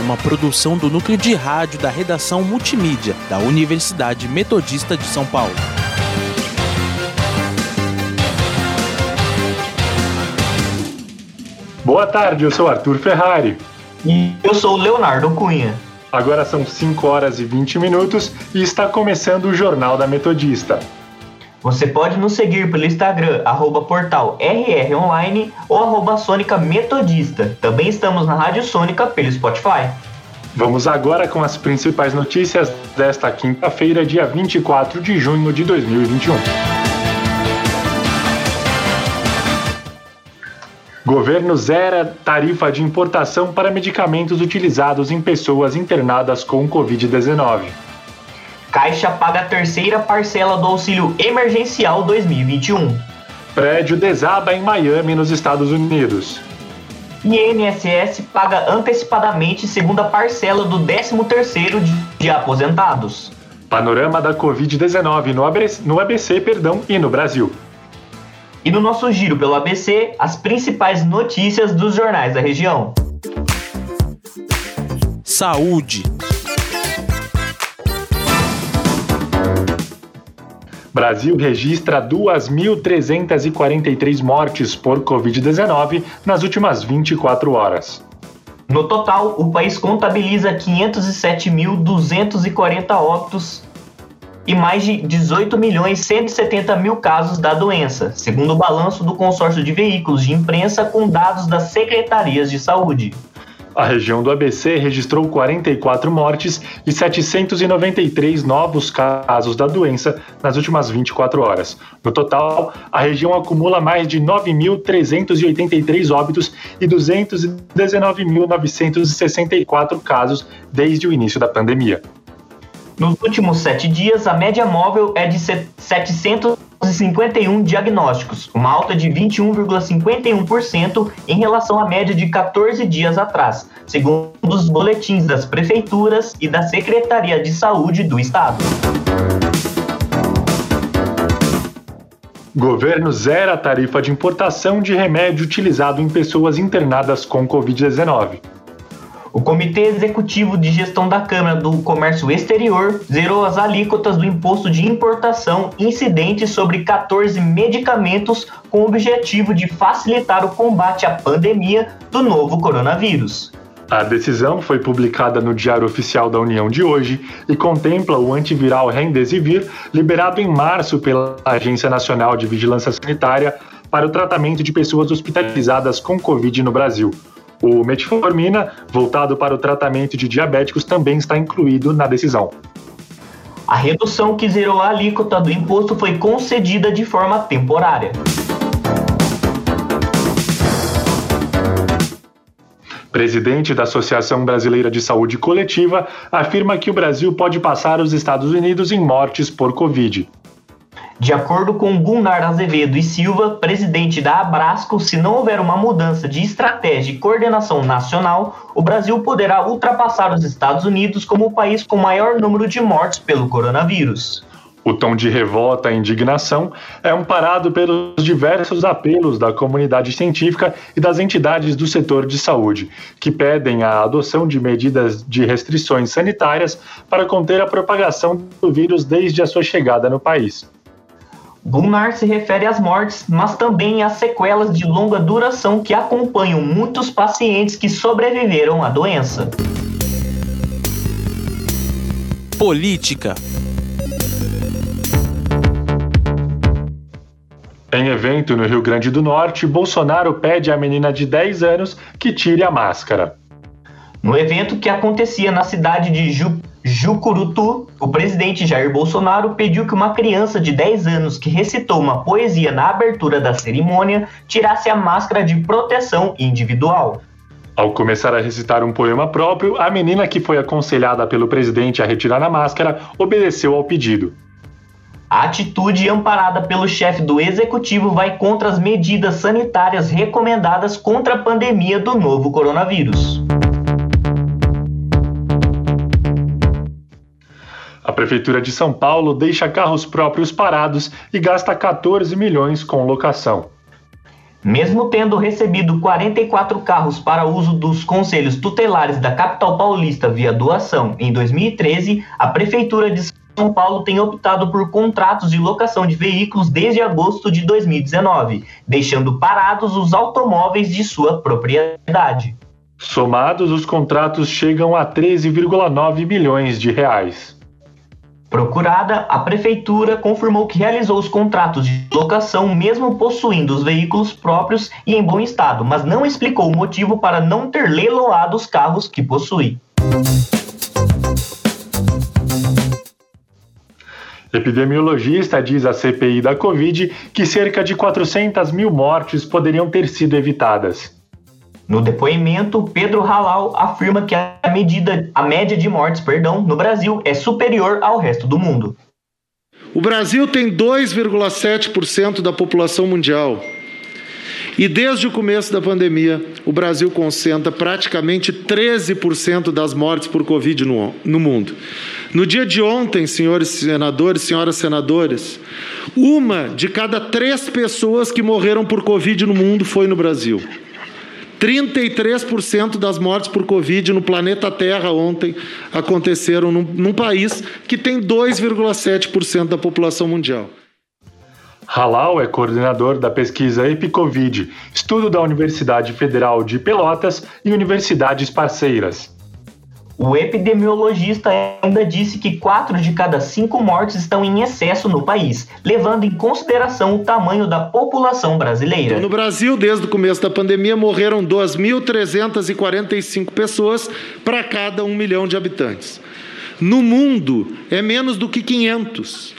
uma produção do núcleo de rádio da redação multimídia da Universidade Metodista de São Paulo. Boa tarde, eu sou Arthur Ferrari. E eu sou Leonardo Cunha. Agora são 5 horas e 20 minutos e está começando o Jornal da Metodista. Você pode nos seguir pelo Instagram, arroba portal rronline ou arroba Sônica Metodista. Também estamos na Rádio Sônica pelo Spotify. Vamos agora com as principais notícias desta quinta-feira, dia 24 de junho de 2021. Governo zera tarifa de importação para medicamentos utilizados em pessoas internadas com Covid-19. Caixa paga a terceira parcela do auxílio emergencial 2021. Prédio desaba em Miami, nos Estados Unidos. INSS paga antecipadamente segunda parcela do 13º de, de aposentados. Panorama da Covid-19 no ABC, no ABC perdão, e no Brasil. E no nosso giro pelo ABC, as principais notícias dos jornais da região. Saúde. Brasil registra 2.343 mortes por Covid-19 nas últimas 24 horas. No total, o país contabiliza 507.240 óbitos e mais de 18 milhões 170 mil casos da doença, segundo o balanço do consórcio de veículos de imprensa com dados das secretarias de saúde. A região do ABC registrou 44 mortes e 793 novos casos da doença nas últimas 24 horas. No total, a região acumula mais de 9.383 óbitos e 219.964 casos desde o início da pandemia. Nos últimos sete dias, a média móvel é de 751 diagnósticos, uma alta de 21,51% em relação à média de 14 dias atrás, segundo os boletins das prefeituras e da Secretaria de Saúde do Estado. Governo zera a tarifa de importação de remédio utilizado em pessoas internadas com Covid-19. O Comitê Executivo de Gestão da Câmara do Comércio Exterior zerou as alíquotas do imposto de importação incidente sobre 14 medicamentos com o objetivo de facilitar o combate à pandemia do novo coronavírus. A decisão foi publicada no Diário Oficial da União de hoje e contempla o antiviral Remdesivir, liberado em março pela Agência Nacional de Vigilância Sanitária para o tratamento de pessoas hospitalizadas com Covid no Brasil. O metformina, voltado para o tratamento de diabéticos, também está incluído na decisão. A redução que zerou a alíquota do imposto foi concedida de forma temporária. Presidente da Associação Brasileira de Saúde Coletiva afirma que o Brasil pode passar os Estados Unidos em mortes por Covid. De acordo com Gunnar Azevedo e Silva, presidente da Abrasco, se não houver uma mudança de estratégia e coordenação nacional, o Brasil poderá ultrapassar os Estados Unidos como o país com maior número de mortes pelo coronavírus. O tom de revolta e indignação é amparado pelos diversos apelos da comunidade científica e das entidades do setor de saúde, que pedem a adoção de medidas de restrições sanitárias para conter a propagação do vírus desde a sua chegada no país. Gunnar se refere às mortes, mas também às sequelas de longa duração que acompanham muitos pacientes que sobreviveram à doença. Política. Em evento no Rio Grande do Norte, Bolsonaro pede à menina de 10 anos que tire a máscara. No evento que acontecia na cidade de Ju Jucurutu, o presidente Jair Bolsonaro pediu que uma criança de 10 anos que recitou uma poesia na abertura da cerimônia tirasse a máscara de proteção individual. Ao começar a recitar um poema próprio, a menina que foi aconselhada pelo presidente a retirar a máscara obedeceu ao pedido. A atitude amparada pelo chefe do executivo vai contra as medidas sanitárias recomendadas contra a pandemia do novo coronavírus. A Prefeitura de São Paulo deixa carros próprios parados e gasta 14 milhões com locação. Mesmo tendo recebido 44 carros para uso dos conselhos tutelares da capital paulista via doação em 2013, a Prefeitura de São Paulo tem optado por contratos de locação de veículos desde agosto de 2019, deixando parados os automóveis de sua propriedade. Somados, os contratos chegam a 13,9 milhões de reais. Procurada, a prefeitura confirmou que realizou os contratos de locação mesmo possuindo os veículos próprios e em bom estado, mas não explicou o motivo para não ter leiloado os carros que possui. Epidemiologista diz à CPI da Covid que cerca de 400 mil mortes poderiam ter sido evitadas. No depoimento, Pedro Halal afirma que a medida, a média de mortes, perdão, no Brasil é superior ao resto do mundo. O Brasil tem 2,7% da população mundial. E desde o começo da pandemia, o Brasil concentra praticamente 13% das mortes por Covid no, no mundo. No dia de ontem, senhores senadores, senhoras senadoras, uma de cada três pessoas que morreram por Covid no mundo foi no Brasil. 33% das mortes por Covid no planeta Terra ontem aconteceram num, num país que tem 2,7% da população mundial. Halal é coordenador da pesquisa EpiCovid, estudo da Universidade Federal de Pelotas e universidades parceiras. O epidemiologista ainda disse que quatro de cada cinco mortes estão em excesso no país, levando em consideração o tamanho da população brasileira. No Brasil, desde o começo da pandemia, morreram 2.345 pessoas para cada um milhão de habitantes. No mundo, é menos do que 500.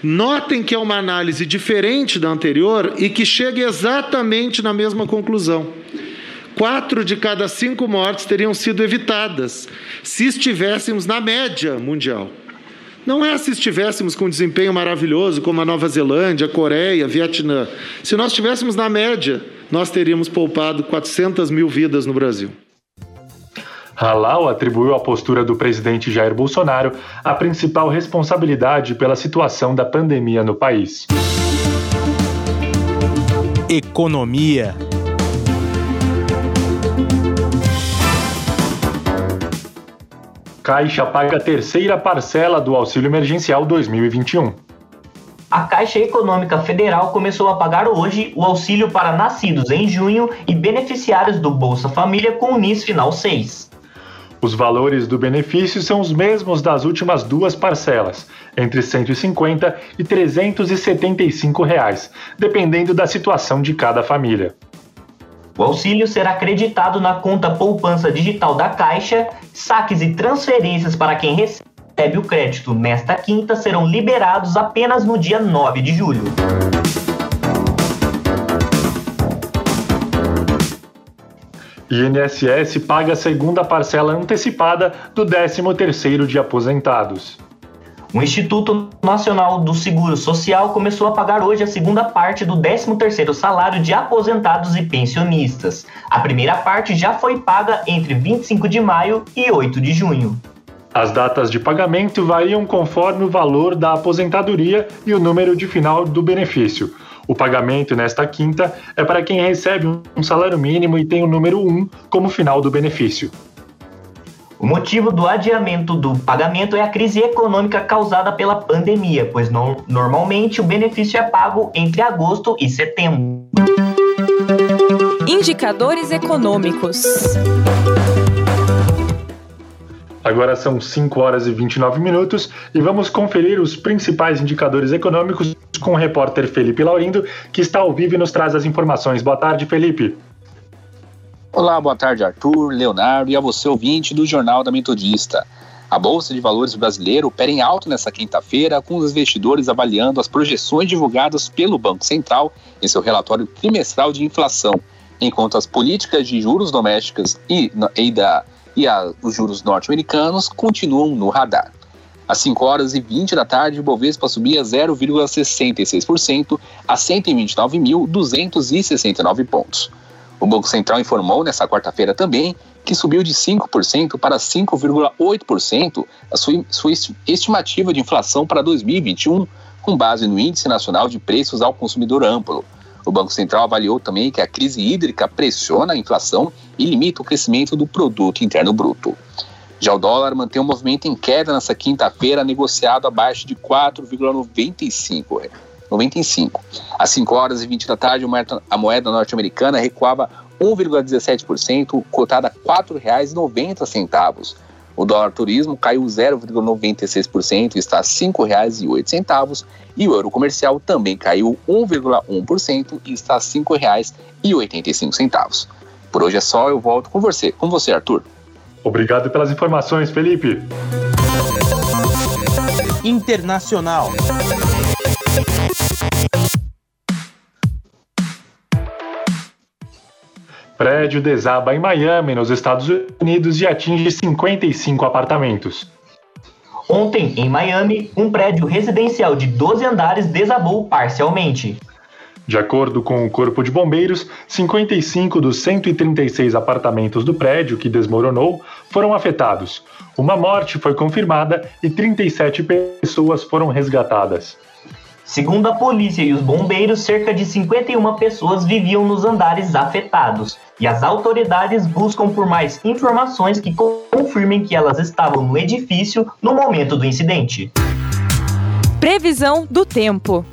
Notem que é uma análise diferente da anterior e que chega exatamente na mesma conclusão quatro de cada cinco mortes teriam sido evitadas se estivéssemos na média mundial. Não é se estivéssemos com um desempenho maravilhoso como a Nova Zelândia, a Coreia, Vietnã. Se nós estivéssemos na média, nós teríamos poupado 400 mil vidas no Brasil. Halal atribuiu à postura do presidente Jair Bolsonaro a principal responsabilidade pela situação da pandemia no país. Economia. Caixa paga a terceira parcela do Auxílio Emergencial 2021. A Caixa Econômica Federal começou a pagar hoje o auxílio para nascidos em junho e beneficiários do Bolsa Família com o NIS Final 6. Os valores do benefício são os mesmos das últimas duas parcelas, entre 150 e 375 reais, dependendo da situação de cada família. O auxílio será creditado na conta poupança digital da Caixa. Saques e transferências para quem recebe o crédito nesta quinta serão liberados apenas no dia 9 de julho. INSS paga a segunda parcela antecipada do 13º de aposentados. O Instituto Nacional do Seguro Social começou a pagar hoje a segunda parte do 13º salário de aposentados e pensionistas. A primeira parte já foi paga entre 25 de maio e 8 de junho. As datas de pagamento variam conforme o valor da aposentadoria e o número de final do benefício. O pagamento nesta quinta é para quem recebe um salário mínimo e tem o número 1 como final do benefício. O motivo do adiamento do pagamento é a crise econômica causada pela pandemia, pois no, normalmente o benefício é pago entre agosto e setembro. Indicadores econômicos. Agora são 5 horas e 29 minutos e vamos conferir os principais indicadores econômicos com o repórter Felipe Laurindo, que está ao vivo e nos traz as informações. Boa tarde, Felipe. Olá, boa tarde, Arthur, Leonardo e a você, ouvinte do Jornal da Metodista. A Bolsa de Valores brasileira opera em alto nesta quinta-feira, com os investidores avaliando as projeções divulgadas pelo Banco Central em seu relatório trimestral de inflação, enquanto as políticas de juros domésticas e, e, da, e a, os juros norte-americanos continuam no radar. Às 5 horas e 20 da tarde, o Bovespa subia 0,66% a 129.269 pontos. O Banco Central informou nesta quarta-feira também que subiu de 5% para 5,8% a sua, sua estimativa de inflação para 2021, com base no Índice Nacional de Preços ao Consumidor Amplo. O Banco Central avaliou também que a crise hídrica pressiona a inflação e limita o crescimento do produto interno bruto. Já o dólar mantém um movimento em queda nesta quinta-feira, negociado abaixo de 4,95. 95. Às 5 horas e 20 da tarde, a moeda norte-americana recuava 1,17%, cotada a R$ 4,90. O dólar turismo caiu 0,96% e está a R$ 5,08. E o euro comercial também caiu 1,1% e está a R$ 5,85. Por hoje é só, eu volto com você. Com você, Arthur. Obrigado pelas informações, Felipe. Internacional. Prédio desaba em Miami, nos Estados Unidos, e atinge 55 apartamentos. Ontem, em Miami, um prédio residencial de 12 andares desabou parcialmente. De acordo com o Corpo de Bombeiros, 55 dos 136 apartamentos do prédio que desmoronou foram afetados. Uma morte foi confirmada e 37 pessoas foram resgatadas. Segundo a polícia e os bombeiros, cerca de 51 pessoas viviam nos andares afetados e as autoridades buscam por mais informações que confirmem que elas estavam no edifício no momento do incidente. Previsão do tempo.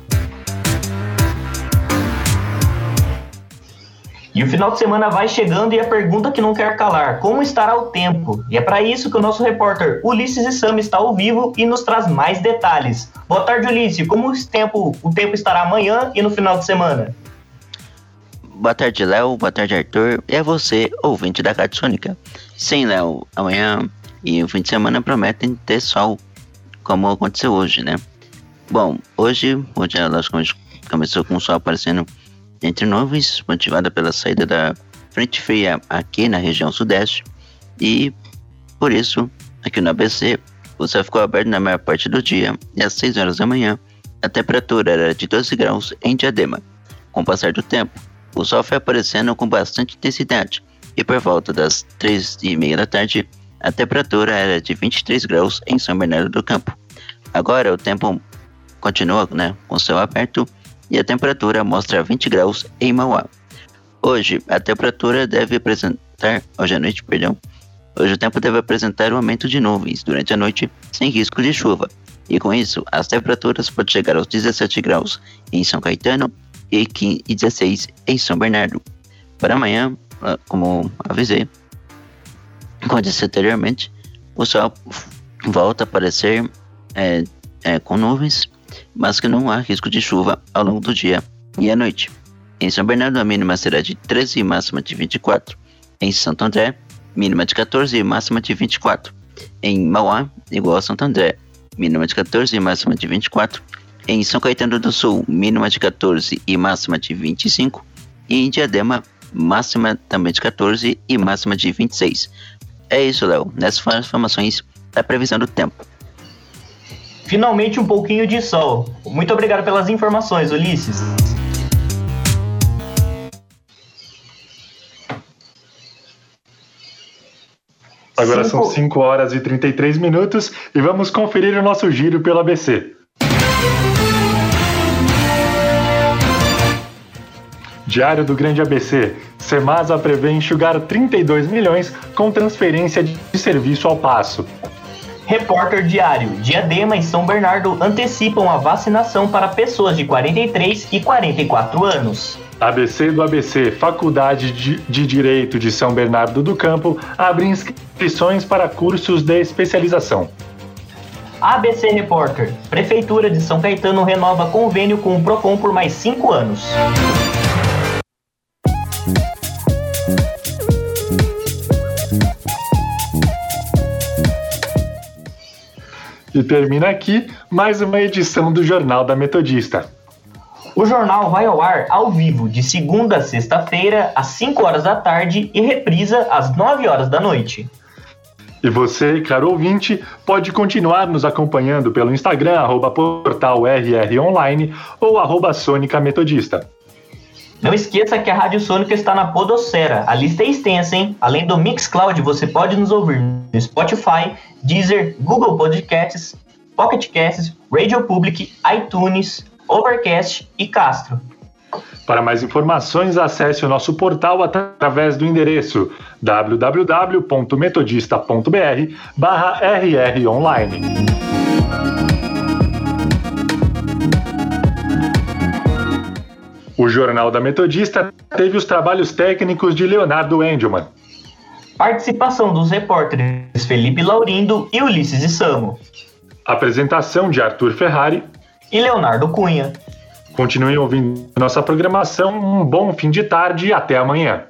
E o final de semana vai chegando e a pergunta que não quer calar: como estará o tempo? E é para isso que o nosso repórter Ulisses Sam está ao vivo e nos traz mais detalhes. Boa tarde, Ulisses. Como o tempo, o tempo estará amanhã e no final de semana? Boa tarde, Léo. Boa tarde, Arthur. E a você, ouvinte da Rádio Sônica. Sim, Léo, amanhã e o fim de semana prometem ter sol, como aconteceu hoje, né? Bom, hoje, hoje logicamente começou com o sol aparecendo entre nuvens, motivada pela saída da frente fria aqui na região sudeste, e por isso, aqui no ABC, o céu ficou aberto na maior parte do dia e às 6 horas da manhã, a temperatura era de 12 graus em Diadema. Com o passar do tempo, o sol foi aparecendo com bastante intensidade e por volta das 3 e meia da tarde, a temperatura era de 23 graus em São Bernardo do Campo. Agora o tempo continua né, com o céu aberto e a temperatura mostra 20 graus em Mauá. Hoje, a temperatura deve apresentar, hoje à noite, perdão, hoje o tempo deve apresentar um aumento de nuvens durante a noite sem risco de chuva. E com isso, as temperaturas podem chegar aos 17 graus em São Caetano e 16 em São Bernardo. Para amanhã, ah, como avisei, como disse anteriormente, o sol volta a aparecer é, é, com nuvens mas que não há risco de chuva ao longo do dia e à noite. Em São Bernardo, a mínima será de 13 e máxima de 24. Em Santo André, mínima de 14 e máxima de 24. Em Mauá, igual a Santo André, mínima de 14 e máxima de 24. Em São Caetano do Sul, mínima de 14 e máxima de 25. E em Diadema, máxima também de 14 e máxima de 26. É isso, Léo. Nessas informações da previsão do tempo. Finalmente um pouquinho de sol. Muito obrigado pelas informações, Ulisses. Agora cinco... são 5 horas e 33 minutos e vamos conferir o nosso giro pelo ABC. Diário do Grande ABC. Semasa prevê enxugar 32 milhões com transferência de serviço ao passo. Repórter Diário: Diadema e São Bernardo antecipam a vacinação para pessoas de 43 e 44 anos. ABC do ABC, Faculdade de Direito de São Bernardo do Campo, abre inscrições para cursos de especialização. ABC Repórter: Prefeitura de São Caetano renova convênio com o Procon por mais cinco anos. E termina aqui mais uma edição do Jornal da Metodista. O jornal vai ao ar ao vivo de segunda a sexta-feira, às 5 horas da tarde e reprisa às 9 horas da noite. E você, caro ouvinte, pode continuar nos acompanhando pelo Instagram, arroba portal RR Online ou arroba Sônica Metodista. Não esqueça que a Rádio Sônica está na Podosfera. A lista é extensa, hein? Além do Mixcloud, você pode nos ouvir no Spotify, Deezer, Google Podcasts, Pocket Casts, Radio Public, iTunes, Overcast e Castro. Para mais informações, acesse o nosso portal através do endereço www.metodista.br/rr Jornal da Metodista teve os trabalhos técnicos de Leonardo Engelman. Participação dos repórteres Felipe Laurindo e Ulisses Isamo. Apresentação de Arthur Ferrari e Leonardo Cunha. Continuem ouvindo nossa programação. Um bom fim de tarde e até amanhã.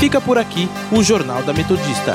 Fica por aqui o Jornal da Metodista.